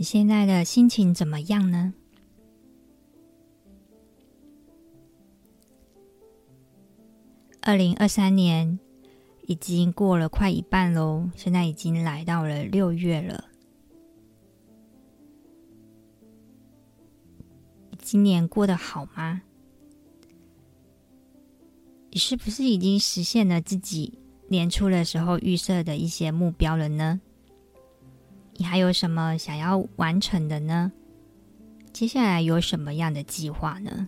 你现在的心情怎么样呢？二零二三年已经过了快一半喽，现在已经来到了六月了。今年过得好吗？你是不是已经实现了自己年初的时候预设的一些目标了呢？你还有什么想要完成的呢？接下来有什么样的计划呢？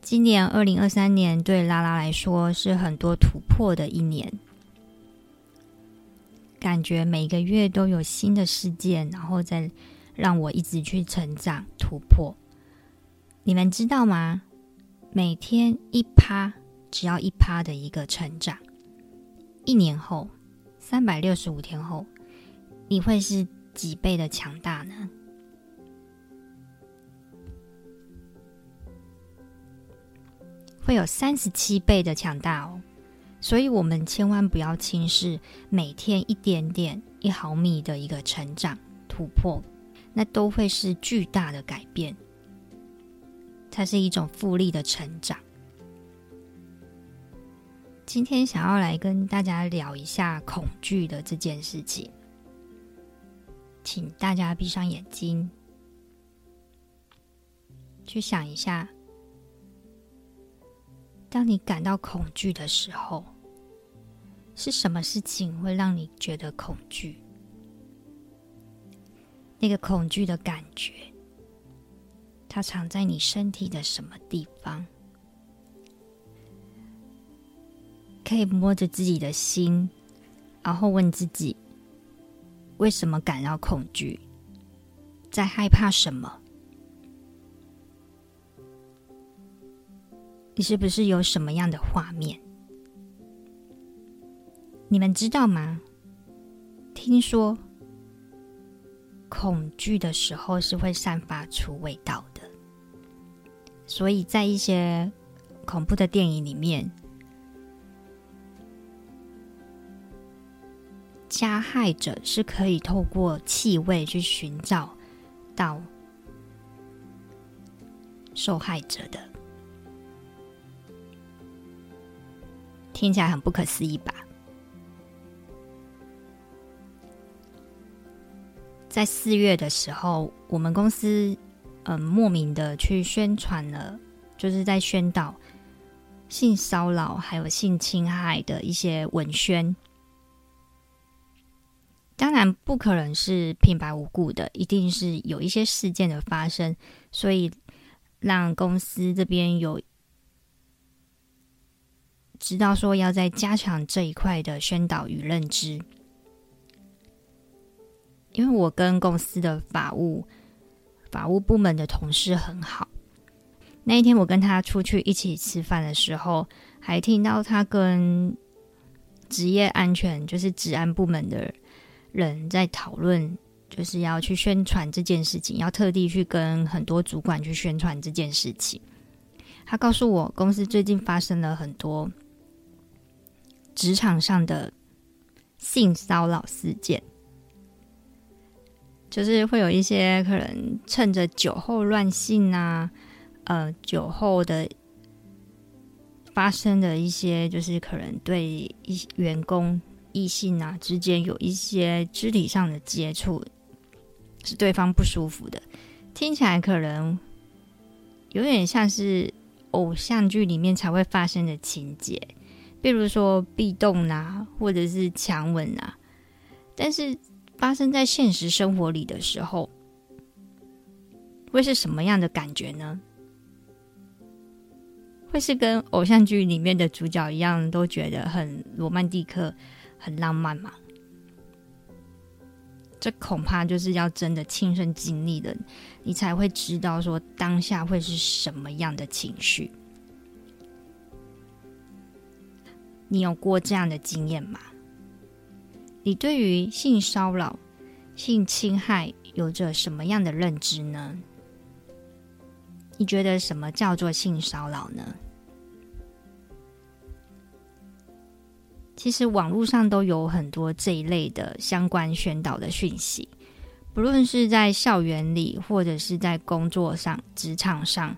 今年二零二三年对拉拉来说是很多突破的一年，感觉每个月都有新的事件，然后再让我一直去成长突破。你们知道吗？每天一趴。只要一趴的一个成长，一年后，三百六十五天后，你会是几倍的强大呢？会有三十七倍的强大哦！所以，我们千万不要轻视每天一点点、一毫米的一个成长突破，那都会是巨大的改变。它是一种复利的成长。今天想要来跟大家聊一下恐惧的这件事情，请大家闭上眼睛，去想一下，当你感到恐惧的时候，是什么事情会让你觉得恐惧？那个恐惧的感觉，它藏在你身体的什么地方？可以摸着自己的心，然后问自己：为什么感到恐惧？在害怕什么？你是不是有什么样的画面？你们知道吗？听说恐惧的时候是会散发出味道的，所以在一些恐怖的电影里面。加害者是可以透过气味去寻找到受害者的，听起来很不可思议吧？在四月的时候，我们公司嗯莫名的去宣传了，就是在宣导性骚扰还有性侵害的一些文宣。当然不可能是平白无故的，一定是有一些事件的发生，所以让公司这边有知道说要再加强这一块的宣导与认知。因为我跟公司的法务法务部门的同事很好，那一天我跟他出去一起吃饭的时候，还听到他跟职业安全，就是治安部门的。人在讨论，就是要去宣传这件事情，要特地去跟很多主管去宣传这件事情。他告诉我，公司最近发生了很多职场上的性骚扰事件，就是会有一些可能趁着酒后乱性啊，呃，酒后的发生的一些，就是可能对一员工。异性啊之间有一些肢体上的接触，是对方不舒服的，听起来可能有点像是偶像剧里面才会发生的情节，比如说壁咚啊，或者是强吻啊。但是发生在现实生活里的时候，会是什么样的感觉呢？会是跟偶像剧里面的主角一样，都觉得很罗曼蒂克、很浪漫吗？这恐怕就是要真的亲身经历的，你才会知道说当下会是什么样的情绪。你有过这样的经验吗？你对于性骚扰、性侵害有着什么样的认知呢？你觉得什么叫做性骚扰呢？其实网络上都有很多这一类的相关宣导的讯息，不论是在校园里，或者是在工作上、职场上，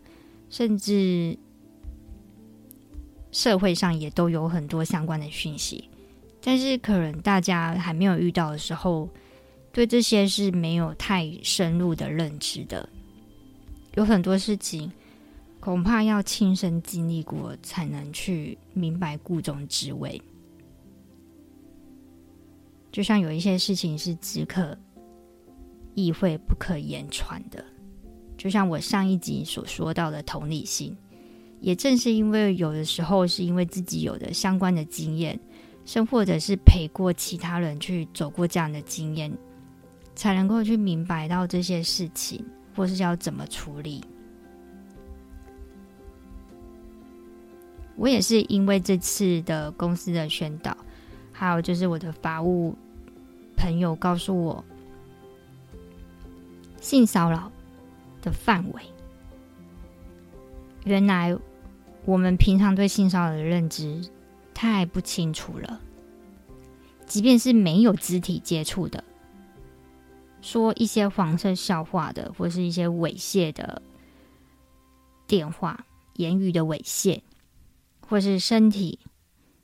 甚至社会上，也都有很多相关的讯息。但是，可能大家还没有遇到的时候，对这些是没有太深入的认知的。有很多事情，恐怕要亲身经历过，才能去明白故中滋味。就像有一些事情是只可意会不可言传的，就像我上一集所说到的同理心，也正是因为有的时候是因为自己有的相关的经验，甚或者是陪过其他人去走过这样的经验，才能够去明白到这些事情，或是要怎么处理。我也是因为这次的公司的宣导，还有就是我的法务。朋友告诉我，性骚扰的范围，原来我们平常对性骚扰的认知太不清楚了。即便是没有肢体接触的，说一些黄色笑话的，或是一些猥亵的电话、言语的猥亵，或是身体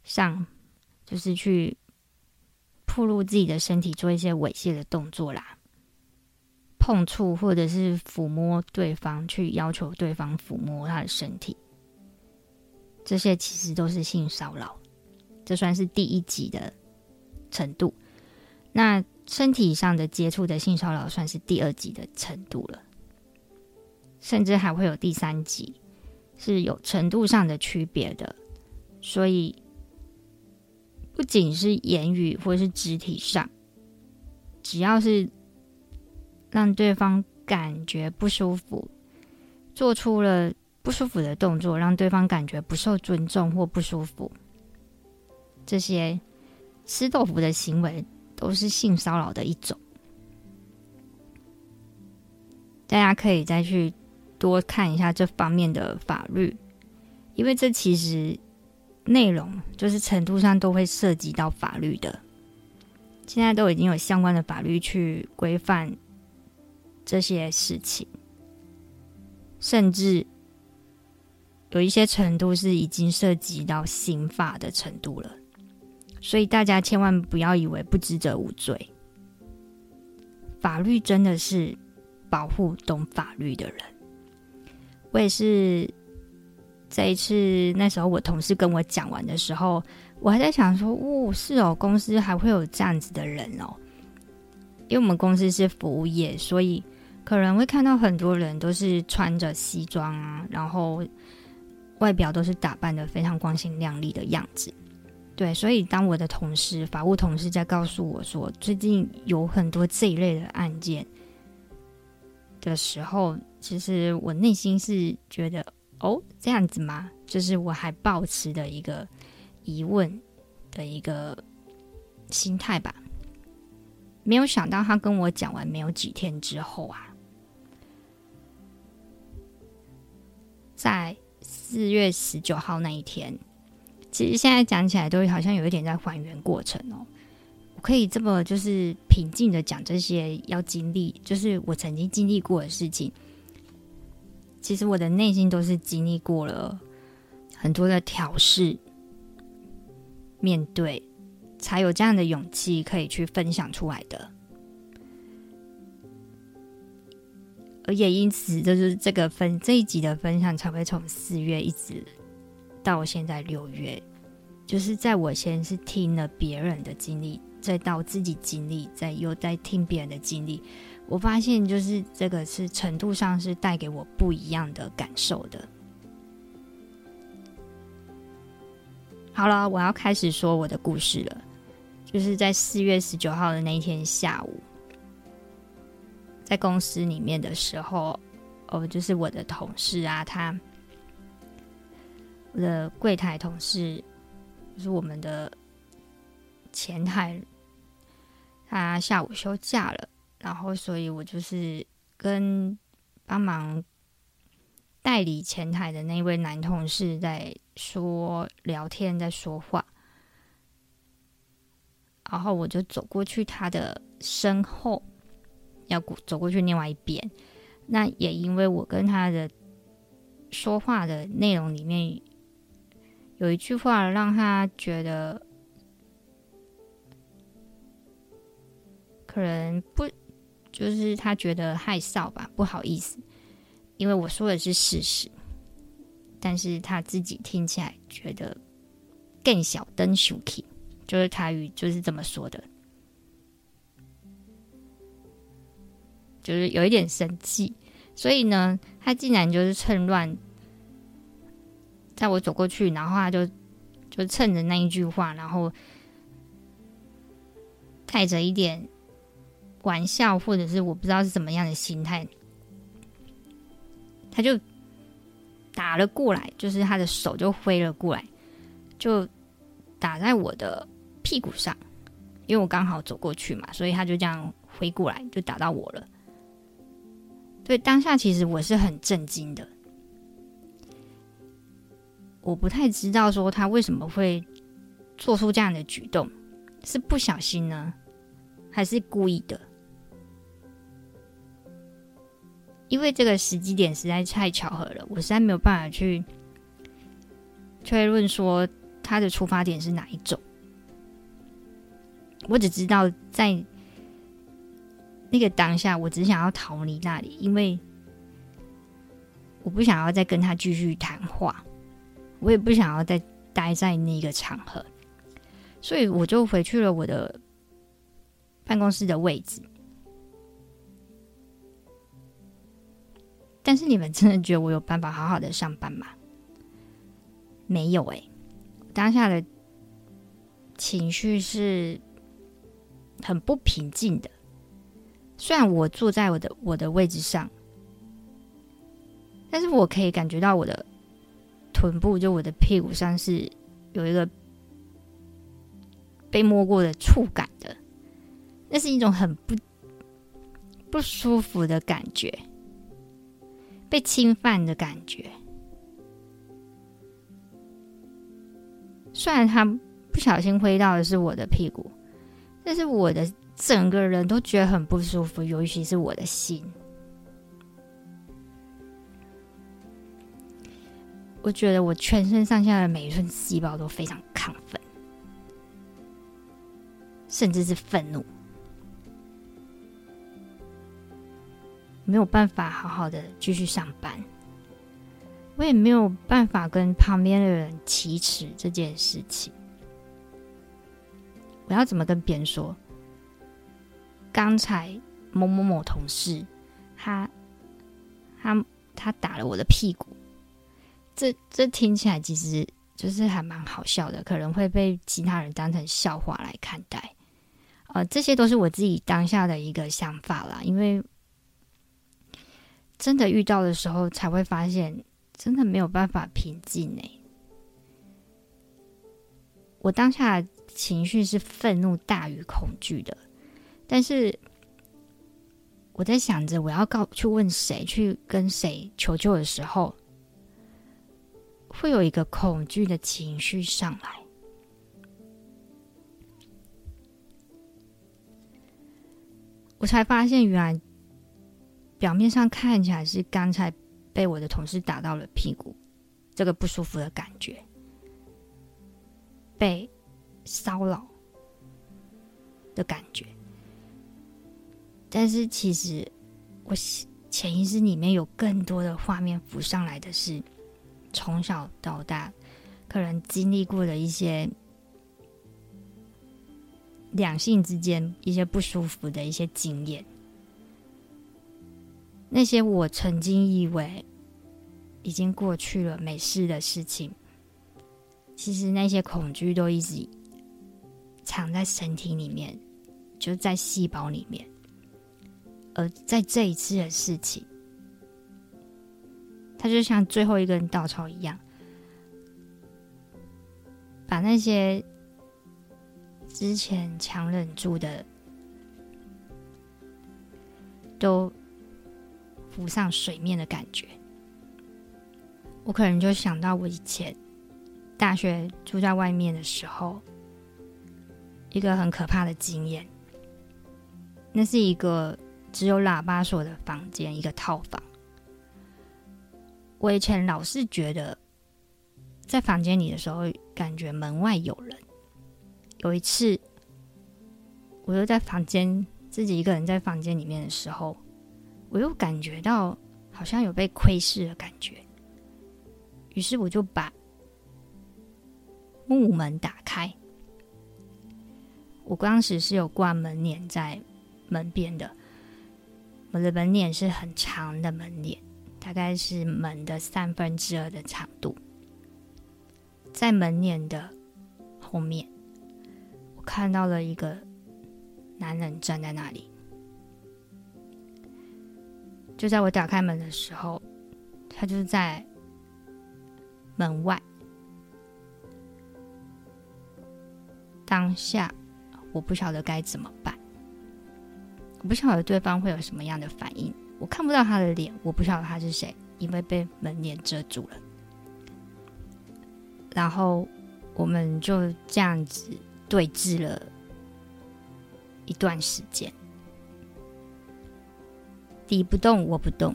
上，就是去。暴露自己的身体，做一些猥亵的动作啦，碰触或者是抚摸对方，去要求对方抚摸他的身体，这些其实都是性骚扰。这算是第一级的程度。那身体上的接触的性骚扰算是第二级的程度了，甚至还会有第三级，是有程度上的区别的。所以。不仅是言语或是肢体上，只要是让对方感觉不舒服，做出了不舒服的动作，让对方感觉不受尊重或不舒服，这些吃豆腐的行为都是性骚扰的一种。大家可以再去多看一下这方面的法律，因为这其实。内容就是程度上都会涉及到法律的，现在都已经有相关的法律去规范这些事情，甚至有一些程度是已经涉及到刑法的程度了。所以大家千万不要以为不知者无罪，法律真的是保护懂法律的人。我也是。这一次，那时候我同事跟我讲完的时候，我还在想说：“哦，是哦，公司还会有这样子的人哦。”因为我们公司是服务业，所以可能会看到很多人都是穿着西装啊，然后外表都是打扮得非常光鲜亮丽的样子。对，所以当我的同事、法务同事在告诉我说最近有很多这一类的案件的时候，其实我内心是觉得。哦，这样子吗？就是我还抱持的一个疑问的一个心态吧。没有想到他跟我讲完没有几天之后啊，在四月十九号那一天，其实现在讲起来都好像有一点在还原过程哦。我可以这么就是平静的讲这些要经历，就是我曾经经历过的事情。其实我的内心都是经历过了很多的调试，面对才有这样的勇气可以去分享出来的，而也因此，就是这个分这一集的分享才会从四月一直到现在六月，就是在我先是听了别人的经历，再到自己经历，再又在听别人的经历。我发现，就是这个是程度上是带给我不一样的感受的。好了，我要开始说我的故事了。就是在四月十九号的那一天下午，在公司里面的时候，哦，就是我的同事啊，他，我的柜台同事，就是我们的前台，他下午休假了，然后所以我就是跟帮忙代理前台的那位男同事在说聊天，在说话。然后我就走过去他的身后，要走过去另外一边。那也因为我跟他的说话的内容里面有一句话让他觉得可能不，就是他觉得害臊吧，不好意思，因为我说的是事实，但是他自己听起来觉得更小灯小气。就是台语就是这么说的，就是有一点生气，所以呢，他竟然就是趁乱，在我走过去，然后他就就趁着那一句话，然后带着一点玩笑，或者是我不知道是怎么样的心态，他就打了过来，就是他的手就挥了过来，就打在我的。屁股上，因为我刚好走过去嘛，所以他就这样挥过来，就打到我了。对，当下其实我是很震惊的，我不太知道说他为什么会做出这样的举动，是不小心呢，还是故意的？因为这个时机点实在太巧合了，我实在没有办法去推论说他的出发点是哪一种。我只知道，在那个当下，我只想要逃离那里，因为我不想要再跟他继续谈话，我也不想要再待在那个场合，所以我就回去了我的办公室的位置。但是你们真的觉得我有办法好好的上班吗？没有欸，当下的情绪是。很不平静的，虽然我坐在我的我的位置上，但是我可以感觉到我的臀部，就我的屁股上是有一个被摸过的触感的，那是一种很不不舒服的感觉，被侵犯的感觉。虽然他不小心挥到的是我的屁股。但是我的整个人都觉得很不舒服，尤其是我的心。我觉得我全身上下的每一寸细胞都非常亢奋，甚至是愤怒，没有办法好好的继续上班，我也没有办法跟旁边的人启齿这件事情。我要怎么跟别人说？刚才某某某同事，他他他打了我的屁股，这这听起来其实就是还蛮好笑的，可能会被其他人当成笑话来看待。呃，这些都是我自己当下的一个想法啦，因为真的遇到的时候，才会发现真的没有办法平静呢。我当下。情绪是愤怒大于恐惧的，但是我在想着我要告去问谁，去跟谁求救的时候，会有一个恐惧的情绪上来，我才发现原来表面上看起来是刚才被我的同事打到了屁股，这个不舒服的感觉被。骚扰的感觉，但是其实我潜意识里面有更多的画面浮上来的是，从小到大可能经历过的一些两性之间一些不舒服的一些经验，那些我曾经以为已经过去了没事的事情。其实那些恐惧都一直藏在身体里面，就在细胞里面。而在这一次的事情，它就像最后一根稻草一样，把那些之前强忍住的都浮上水面的感觉。我可能就想到我以前大学住在外面的时候，一个很可怕的经验。那是一个只有喇叭锁的房间，一个套房。我以前老是觉得在房间里的时候，感觉门外有人。有一次，我又在房间自己一个人在房间里面的时候，我又感觉到好像有被窥视的感觉。于是我就把木门打开。我当时是有挂门帘在门边的，我的门帘是很长的门帘，大概是门的三分之二的长度。在门帘的后面，我看到了一个男人站在那里。就在我打开门的时候，他就是在。门外，当下我不晓得该怎么办，我不晓得对方会有什么样的反应。我看不到他的脸，我不晓得他是谁，因为被门帘遮住了。然后我们就这样子对峙了一段时间，敌不动，我不动。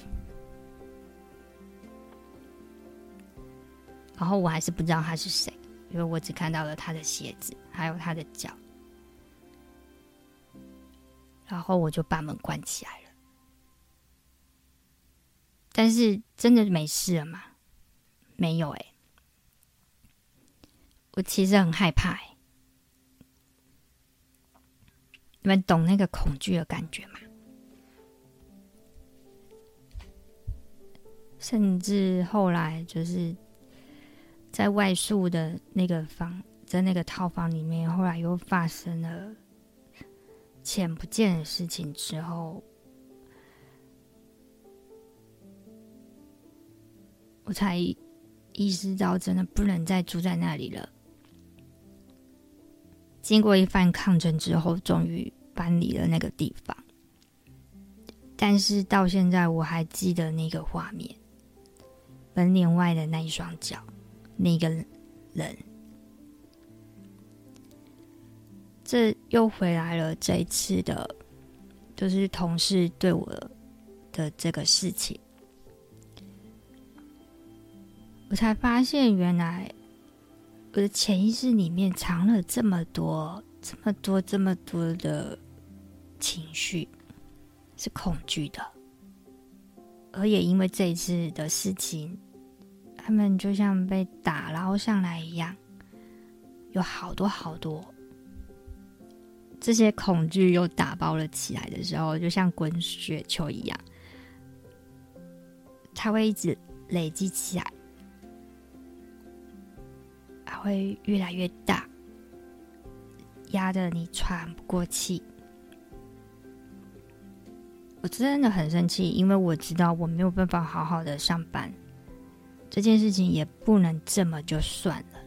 然后我还是不知道他是谁，因为我只看到了他的鞋子，还有他的脚。然后我就把门关起来了。但是真的没事了吗？没有哎。我其实很害怕哎。你们懂那个恐惧的感觉吗？甚至后来就是。在外宿的那个房，在那个套房里面，后来又发生了钱不见的事情之后，我才意识到真的不能再住在那里了。经过一番抗争之后，终于搬离了那个地方。但是到现在，我还记得那个画面，门帘外的那一双脚。那个人，这又回来了。这一次的，就是同事对我的这个事情，我才发现，原来我的潜意识里面藏了这么多、这么多、这么多的情绪，是恐惧的，而也因为这一次的事情。他们就像被打捞上来一样，有好多好多。这些恐惧又打包了起来的时候，就像滚雪球一样，它会一直累积起来，还会越来越大，压得你喘不过气。我真的很生气，因为我知道我没有办法好好的上班。这件事情也不能这么就算了，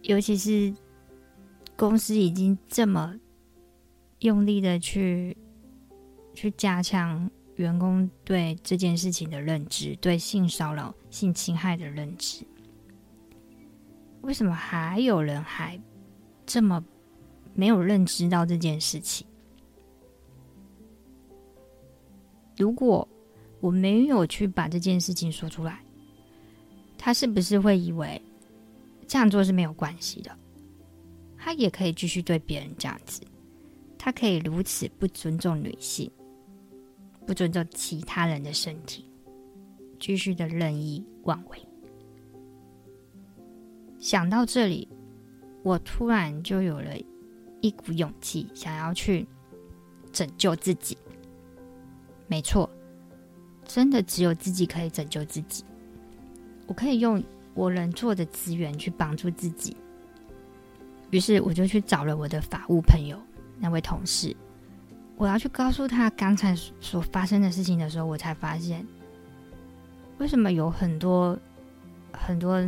尤其是公司已经这么用力的去去加强员工对这件事情的认知，对性骚扰、性侵害的认知，为什么还有人还这么没有认知到这件事情？如果我没有去把这件事情说出来，他是不是会以为这样做是没有关系的？他也可以继续对别人这样子，他可以如此不尊重女性，不尊重其他人的身体，继续的任意妄为。想到这里，我突然就有了一股勇气，想要去拯救自己。没错。真的只有自己可以拯救自己。我可以用我能做的资源去帮助自己。于是我就去找了我的法务朋友，那位同事，我要去告诉他刚才所发生的事情的时候，我才发现，为什么有很多很多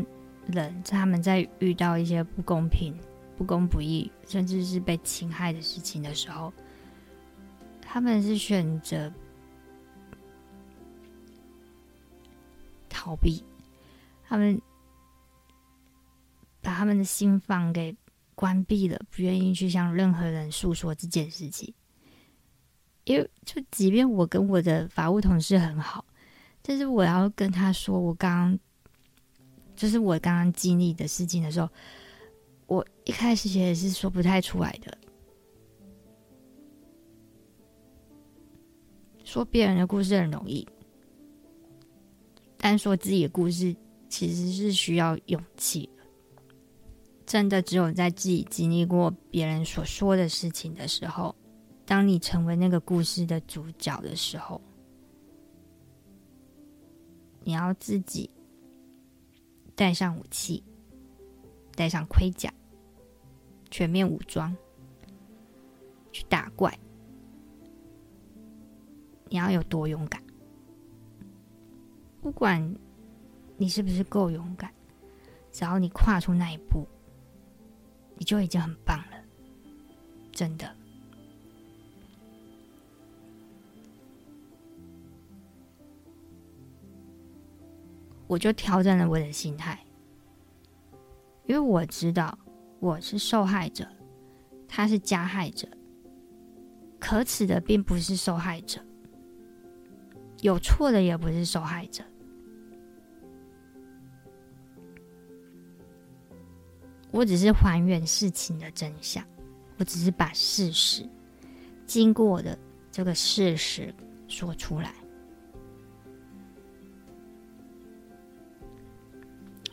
人，他们在遇到一些不公平、不公不义，甚至是被侵害的事情的时候，他们是选择逃避，他们把他们的心房给。关闭了，不愿意去向任何人诉说这件事情，因为就即便我跟我的法务同事很好，但是我要跟他说我刚刚就是我刚刚经历的事情的时候，我一开始也是说不太出来的。说别人的故事很容易，但说自己的故事其实是需要勇气的。真的只有在自己经历过别人所说的事情的时候，当你成为那个故事的主角的时候，你要自己带上武器，带上盔甲，全面武装去打怪。你要有多勇敢？不管你是不是够勇敢，只要你跨出那一步。你就已经很棒了，真的。我就调整了我的心态，因为我知道我是受害者，他是加害者。可耻的并不是受害者，有错的也不是受害者。我只是还原事情的真相，我只是把事实经过的这个事实说出来。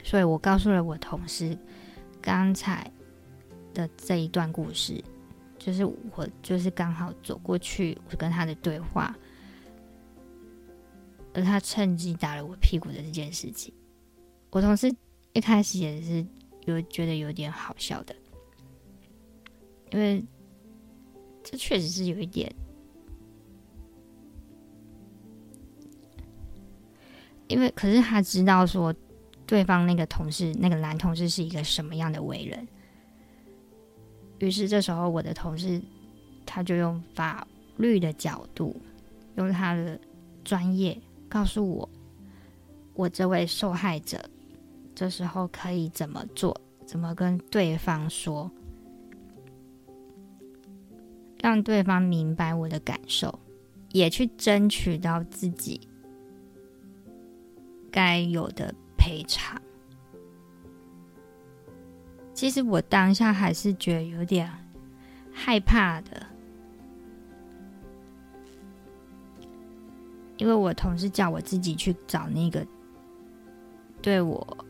所以我告诉了我同事刚才的这一段故事，就是我就是刚好走过去，我跟他的对话，而他趁机打了我屁股的这件事情。我同事一开始也是。就觉得有点好笑的，因为这确实是有一点，因为可是他知道说对方那个同事，那个男同事是一个什么样的为人，于是这时候我的同事他就用法律的角度，用他的专业告诉我，我这位受害者。这时候可以怎么做？怎么跟对方说？让对方明白我的感受，也去争取到自己该有的赔偿。其实我当下还是觉得有点害怕的，因为我同事叫我自己去找那个对我。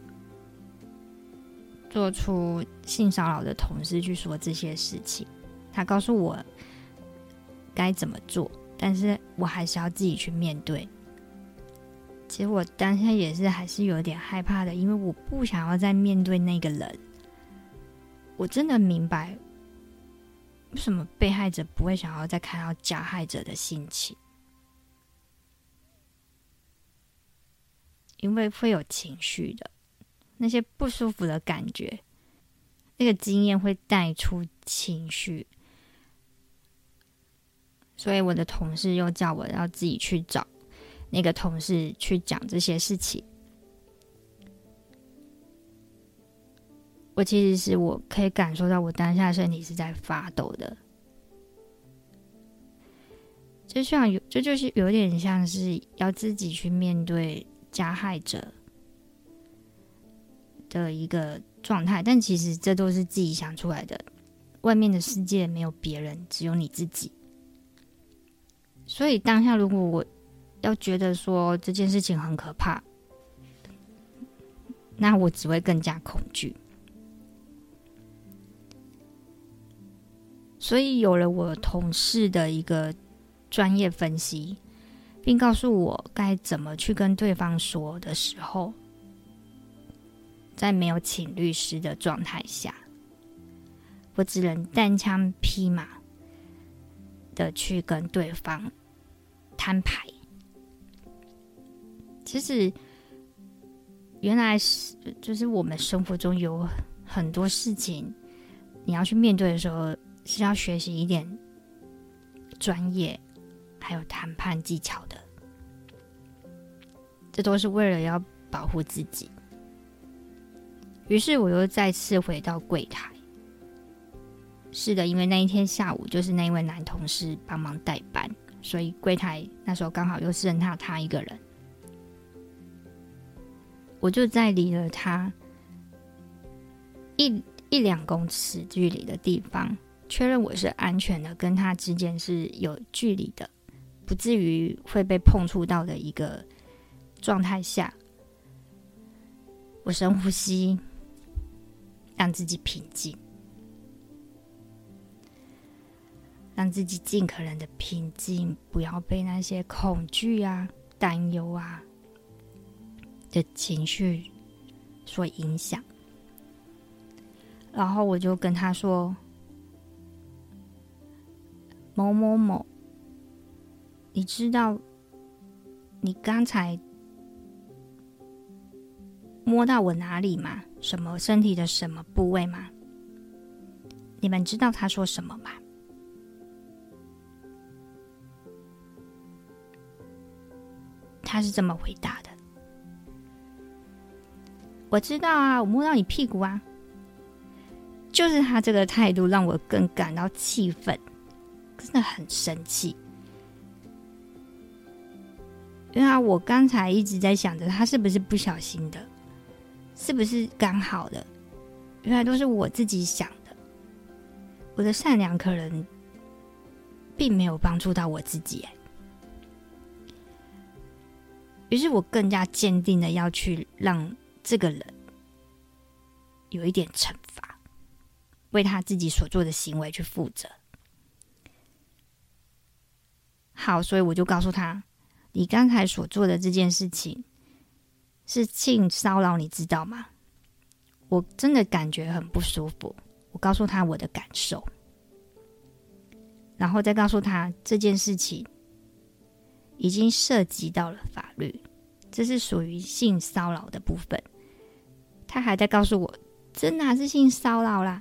做出性骚扰的同事去说这些事情，他告诉我该怎么做，但是我还是要自己去面对。其实我当下也是还是有点害怕的，因为我不想要再面对那个人。我真的明白为什么被害者不会想要再看到加害者的心情，因为会有情绪的。那些不舒服的感觉，那个经验会带出情绪，所以我的同事又叫我要自己去找那个同事去讲这些事情。我其实是我可以感受到，我当下身体是在发抖的，就像有，这就是有点像是要自己去面对加害者。的一个状态，但其实这都是自己想出来的。外面的世界没有别人，只有你自己。所以当下，如果我要觉得说这件事情很可怕，那我只会更加恐惧。所以有了我同事的一个专业分析，并告诉我该怎么去跟对方说的时候。在没有请律师的状态下，我只能单枪匹马的去跟对方摊牌。其实，原来是就是我们生活中有很多事情，你要去面对的时候，是要学习一点专业，还有谈判技巧的。这都是为了要保护自己。于是我又再次回到柜台。是的，因为那一天下午就是那一位男同事帮忙代班，所以柜台那时候刚好又剩下他一个人。我就在离了他一一两公尺距离的地方，确认我是安全的，跟他之间是有距离的，不至于会被碰触到的一个状态下，我深呼吸，让自己平静，让自己尽可能的平静，不要被那些恐惧啊、担忧啊。的情绪所影响，然后我就跟他说：“某某某，你知道你刚才摸到我哪里吗？什么身体的什么部位吗？你们知道他说什么吗？”他是这么回答的。我知道啊，我摸到你屁股啊，就是他这个态度让我更感到气愤，真的很生气。因为我刚才一直在想着他是不是不小心的，是不是刚好的，原来都是我自己想的。我的善良可能并没有帮助到我自己，于是我更加坚定的要去让。这个人有一点惩罚，为他自己所做的行为去负责。好，所以我就告诉他：“你刚才所做的这件事情是性骚扰，你知道吗？”我真的感觉很不舒服。我告诉他我的感受，然后再告诉他这件事情已经涉及到了法律，这是属于性骚扰的部分。他还在告诉我，这哪是性骚扰啦？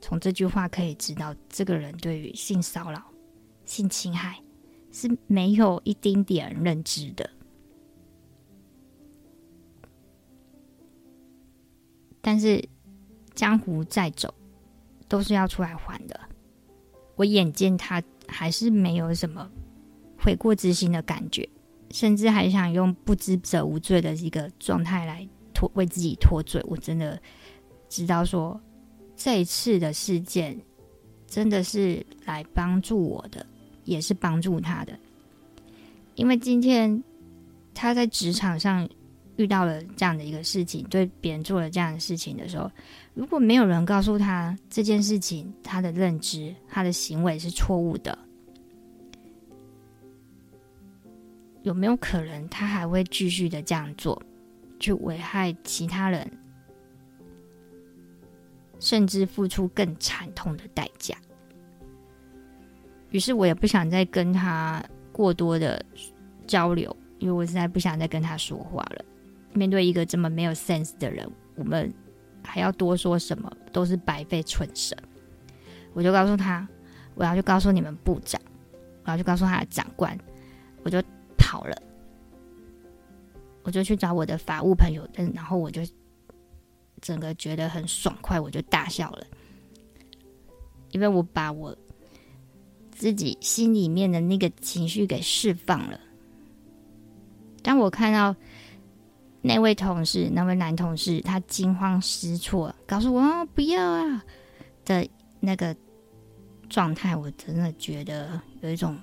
从这句话可以知道，这个人对于性骚扰、性侵害是没有一丁点认知的。但是江湖再走，都是要出来还的。我眼见他还是没有什么悔过之心的感觉，甚至还想用不知者无罪的一个状态来。为自己脱罪，我真的知道说，这一次的事件真的是来帮助我的，也是帮助他的。因为今天他在职场上遇到了这样的一个事情，对别人做了这样的事情的时候，如果没有人告诉他这件事情，他的认知、他的行为是错误的，有没有可能他还会继续的这样做？去危害其他人，甚至付出更惨痛的代价。于是我也不想再跟他过多的交流，因为我实在不想再跟他说话了。面对一个这么没有 sense 的人，我们还要多说什么都是白费唇舌。我就告诉他，我要去告诉你们部长，我要去告诉他的长官，我就跑了。我就去找我的法务朋友，嗯，然后我就整个觉得很爽快，我就大笑了，因为我把我自己心里面的那个情绪给释放了。当我看到那位同事，那位男同事，他惊慌失措，告诉我，不要啊的那个状态，我真的觉得有一种。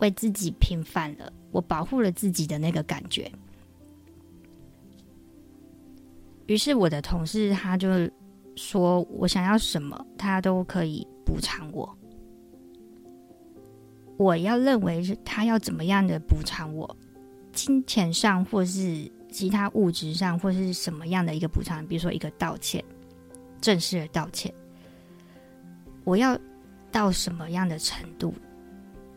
为自己平反了，我保护了自己的那个感觉。于是我的同事他就说：“我想要什么，他都可以补偿我。我要认为是他要怎么样的补偿我，金钱上或是其他物质上或是什么样的一个补偿，比如说一个道歉，正式的道歉，我要到什么样的程度？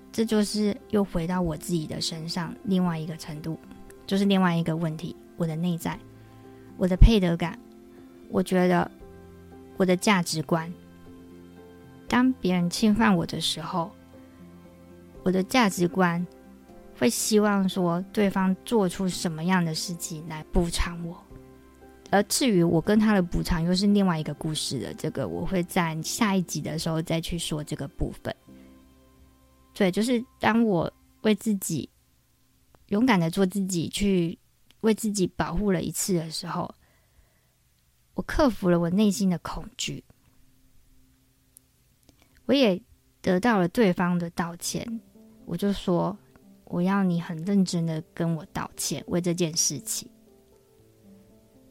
这就是又回到我自己的身上，另外一个程度，就是另外一个问题，我的内在，我的配得感，我觉得我的价值观，当别人侵犯我的时候，我的价值观。会希望说对方做出什么样的事情来补偿我，而至于我跟他的补偿又是另外一个故事了。这个我会在下一集的时候再去说这个部分。对，就是当我为自己勇敢的做自己，去为自己保护了一次的时候，我克服了我内心的恐惧，我也得到了对方的道歉。我就说。我要你很认真的跟我道歉，为这件事情。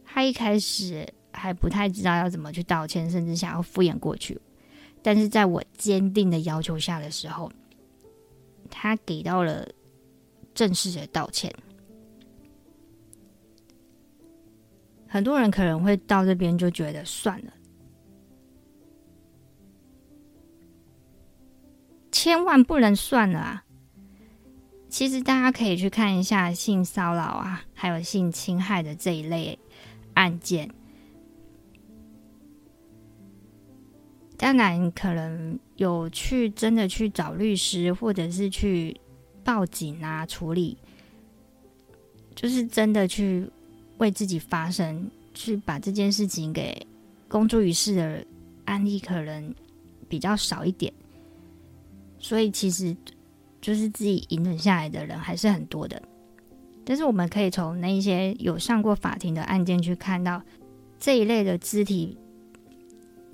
他一开始还不太知道要怎么去道歉，甚至想要敷衍过去。但是在我坚定的要求下的时候，他给到了正式的道歉。很多人可能会到这边就觉得算了，千万不能算了啊！其实大家可以去看一下性骚扰啊，还有性侵害的这一类案件。当然，可能有去真的去找律师，或者是去报警啊处理，就是真的去为自己发声，去把这件事情给公诸于世的案例，可能比较少一点。所以，其实。就是自己隐忍下来的人还是很多的，但是我们可以从那一些有上过法庭的案件去看到这一类的肢体、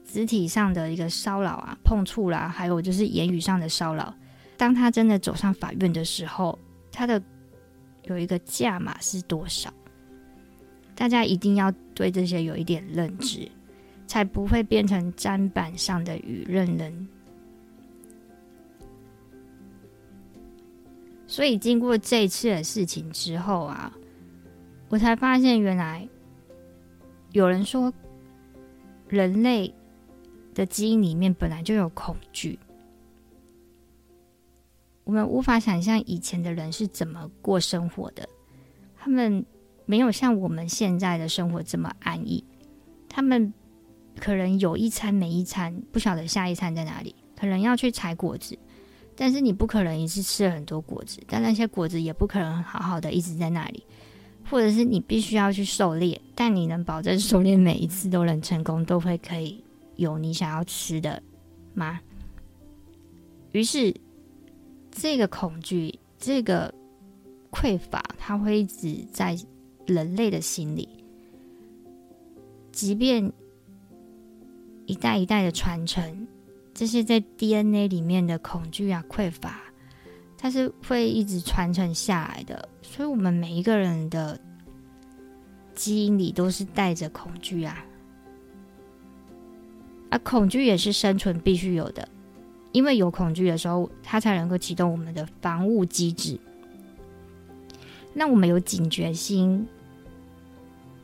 肢体上的一个骚扰啊、碰触啦，还有就是言语上的骚扰。当他真的走上法院的时候，他的有一个价码是多少？大家一定要对这些有一点认知，才不会变成砧板上的鱼，任人。所以经过这次的事情之后啊，我才发现原来有人说，人类的基因里面本来就有恐惧。我们无法想象以前的人是怎么过生活的，他们没有像我们现在的生活这么安逸。他们可能有一餐没一餐，不晓得下一餐在哪里，可能要去采果子。但是你不可能一次吃了很多果子，但那些果子也不可能好好的一直在那里，或者是你必须要去狩猎，但你能保证狩猎每一次都能成功，都会可以有你想要吃的吗？于是，这个恐惧，这个匮乏，它会一直在人类的心里，即便一代一代的传承。这些在 DNA 里面的恐惧啊、匮乏，它是会一直传承下来的。所以，我们每一个人的基因里都是带着恐惧啊。而恐惧也是生存必须有的，因为有恐惧的时候，它才能够启动我们的防务机制。那我们有警觉心，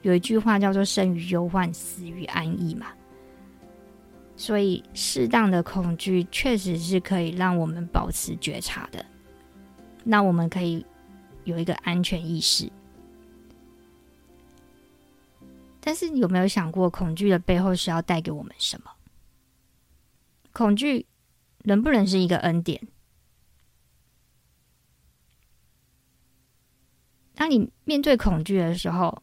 有一句话叫做“生于忧患，死于安逸”嘛。所以，适当的恐惧确实是可以让我们保持觉察的。那我们可以有一个安全意识。但是，有没有想过，恐惧的背后是要带给我们什么？恐惧能不能是一个恩典？当你面对恐惧的时候，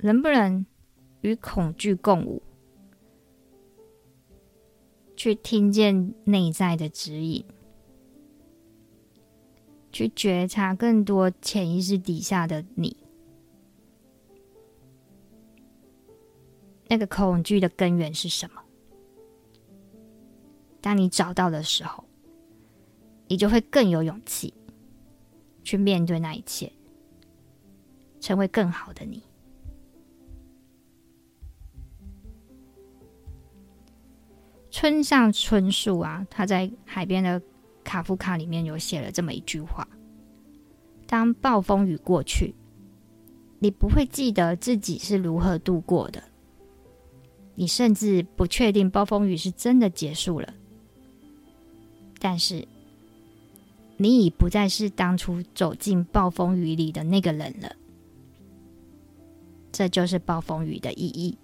能不能与恐惧共舞？去听见内在的指引，去觉察更多潜意识底下的你，那个恐惧的根源是什么？当你找到的时候，你就会更有勇气去面对那一切，成为更好的你。村上春树啊，他在海边的卡夫卡里面有写了这么一句话：当暴风雨过去，你不会记得自己是如何度过的，你甚至不确定暴风雨是真的结束了。但是，你已不再是当初走进暴风雨里的那个人了。这就是暴风雨的意义。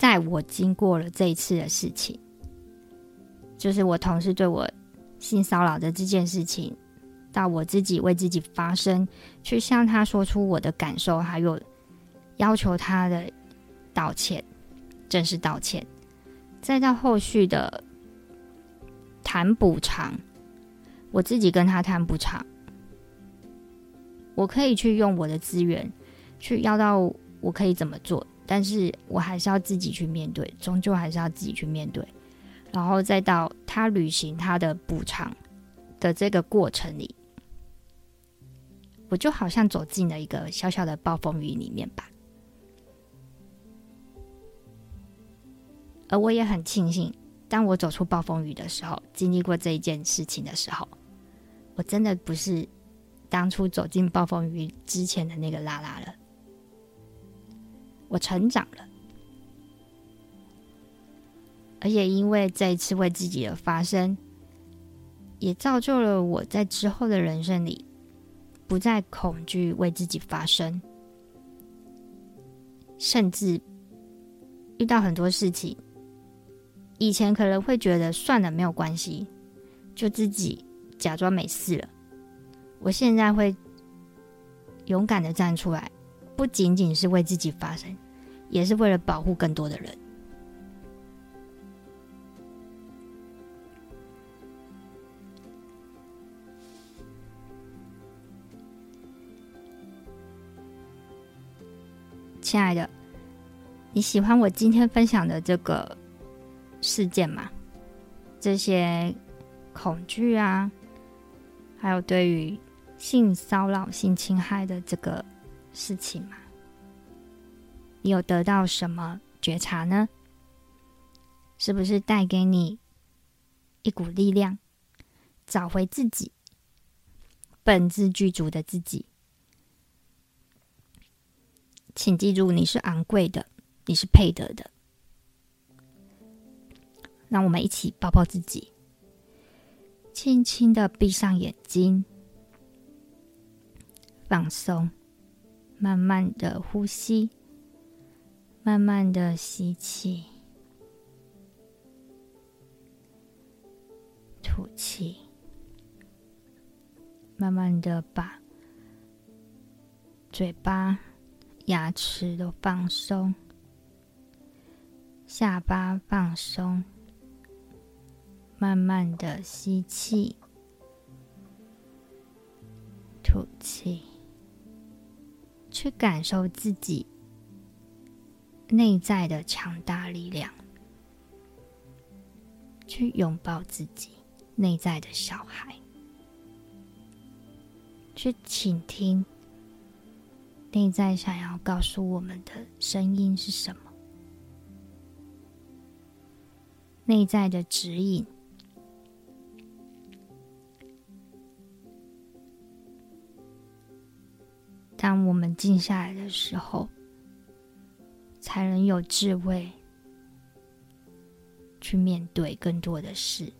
在我经过了这一次的事情，就是我同事对我性骚扰的这件事情，到我自己为自己发声，去向他说出我的感受，还有要求他的道歉，正式道歉，再到后续的谈补偿，我自己跟他谈补偿，我可以去用我的资源去要到我可以怎么做，但是我还是要自己去面对，终究还是要自己去面对。然后再到他履行他的补偿的这个过程里，我就好像走进了一个小小的暴风雨里面吧。而我也很庆幸，当我走出暴风雨的时候，经历过这一件事情的时候，我真的不是当初走进暴风雨之前的那个拉拉了，我成长了。而也因为这一次为自己的发声，也造就了我在之后的人生里，不再恐惧为自己发声，甚至遇到很多事情，以前可能会觉得算了，没有关系，就自己假装没事了。我现在会勇敢的站出来，不仅仅是为自己发声，也是为了保护更多的人。亲爱的，你喜欢我今天分享的这个事件吗？这些恐惧啊，还有对于性骚扰、性侵害的这个事情吗？你有得到什么觉察呢？是不是带给你一股力量，找回自己本自具足的自己？请记住，你是昂贵的，你是配得的。让我们一起抱抱自己，轻轻的闭上眼睛，放松，慢慢的呼吸，慢慢的吸气，吐气，慢慢的把嘴巴。牙齿都放松，下巴放松，慢慢的吸气，吐气，去感受自己内在的强大力量，去拥抱自己内在的小孩，去倾听。内在想要告诉我们的声音是什么？内在的指引。当我们静下来的时候，才能有智慧去面对更多的事。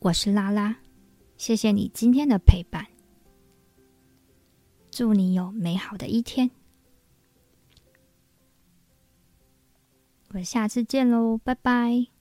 我是拉拉，谢谢你今天的陪伴，祝你有美好的一天，我们下次见喽，拜拜。